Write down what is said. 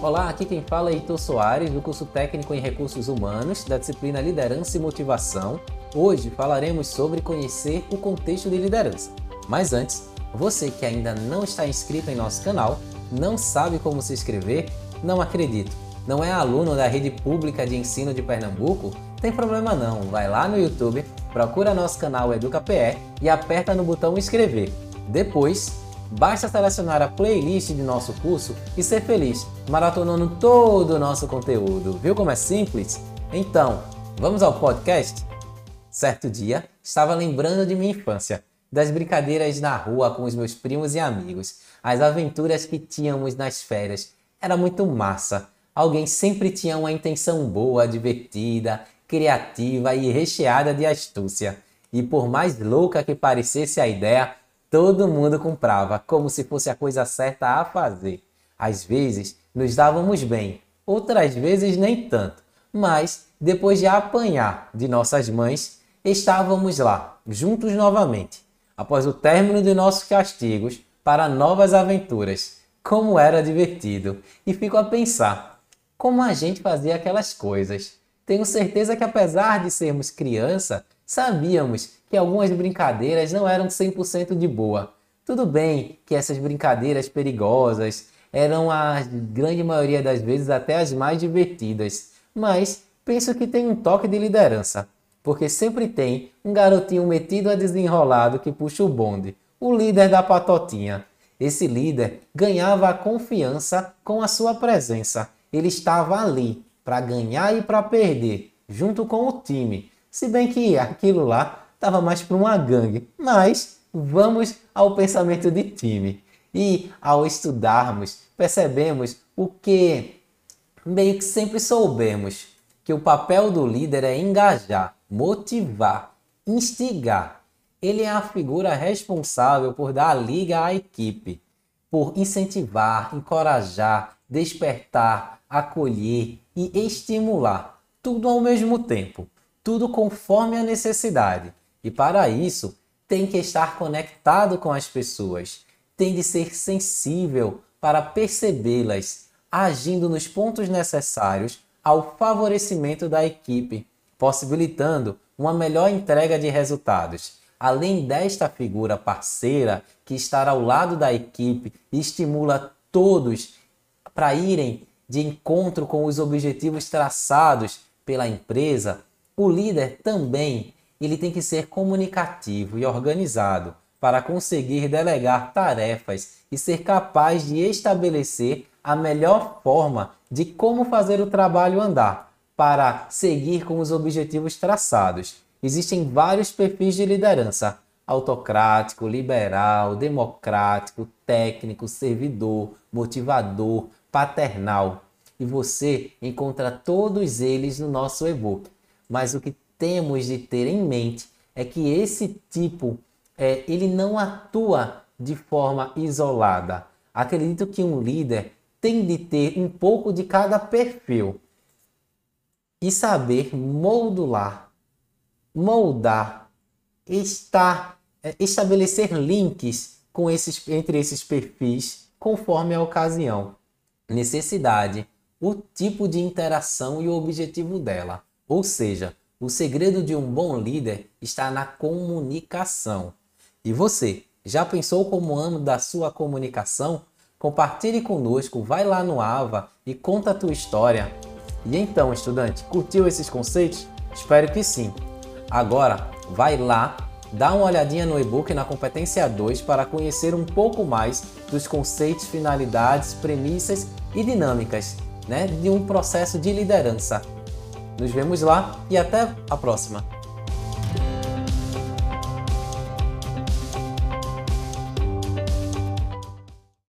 Olá, aqui quem fala é Heitor Soares, do curso técnico em recursos humanos, da disciplina Liderança e Motivação. Hoje falaremos sobre conhecer o contexto de liderança. Mas antes, você que ainda não está inscrito em nosso canal, não sabe como se inscrever? Não acredito. Não é aluno da rede pública de ensino de Pernambuco? Tem problema não, vai lá no YouTube, procura nosso canal EducaPE e aperta no botão inscrever. Depois, Basta selecionar a playlist de nosso curso e ser feliz, maratonando todo o nosso conteúdo. Viu como é simples? Então, vamos ao podcast? Certo dia, estava lembrando de minha infância, das brincadeiras na rua com os meus primos e amigos, as aventuras que tínhamos nas férias. Era muito massa. Alguém sempre tinha uma intenção boa, divertida, criativa e recheada de astúcia. E por mais louca que parecesse a ideia, Todo mundo comprava, como se fosse a coisa certa a fazer. Às vezes nos dávamos bem, outras vezes nem tanto, mas depois de apanhar de nossas mães, estávamos lá, juntos novamente, após o término de nossos castigos, para novas aventuras. Como era divertido! E fico a pensar, como a gente fazia aquelas coisas. Tenho certeza que apesar de sermos criança, sabíamos que algumas brincadeiras não eram 100% de boa. Tudo bem que essas brincadeiras perigosas eram a grande maioria das vezes até as mais divertidas, mas penso que tem um toque de liderança, porque sempre tem um garotinho metido a desenrolado que puxa o bonde, o líder da patotinha. Esse líder ganhava a confiança com a sua presença. Ele estava ali para ganhar e para perder, junto com o time, se bem que aquilo lá estava mais para uma gangue. Mas vamos ao pensamento de time. E ao estudarmos, percebemos o que meio que sempre soubemos, que o papel do líder é engajar, motivar, instigar. Ele é a figura responsável por dar liga à equipe, por incentivar, encorajar, despertar, acolher e estimular, tudo ao mesmo tempo tudo conforme a necessidade. E para isso, tem que estar conectado com as pessoas, tem de ser sensível para percebê-las, agindo nos pontos necessários ao favorecimento da equipe, possibilitando uma melhor entrega de resultados. Além desta figura parceira que está ao lado da equipe e estimula todos para irem de encontro com os objetivos traçados pela empresa, o líder também ele tem que ser comunicativo e organizado para conseguir delegar tarefas e ser capaz de estabelecer a melhor forma de como fazer o trabalho andar para seguir com os objetivos traçados. Existem vários perfis de liderança: autocrático, liberal, democrático, técnico, servidor, motivador, paternal. E você encontra todos eles no nosso e-book mas o que temos de ter em mente é que esse tipo é, ele não atua de forma isolada. Acredito que um líder tem de ter um pouco de cada perfil e saber modular, moldar, estar, é, estabelecer links com esses, entre esses perfis conforme a ocasião, necessidade, o tipo de interação e o objetivo dela. Ou seja, o segredo de um bom líder está na comunicação. E você, já pensou como amo da sua comunicação? Compartilhe conosco, vai lá no AVA e conta a tua história. E então, estudante, curtiu esses conceitos? Espero que sim. Agora, vai lá, dá uma olhadinha no e-book na competência 2 para conhecer um pouco mais dos conceitos, finalidades, premissas e dinâmicas né, de um processo de liderança. Nos vemos lá e até a próxima!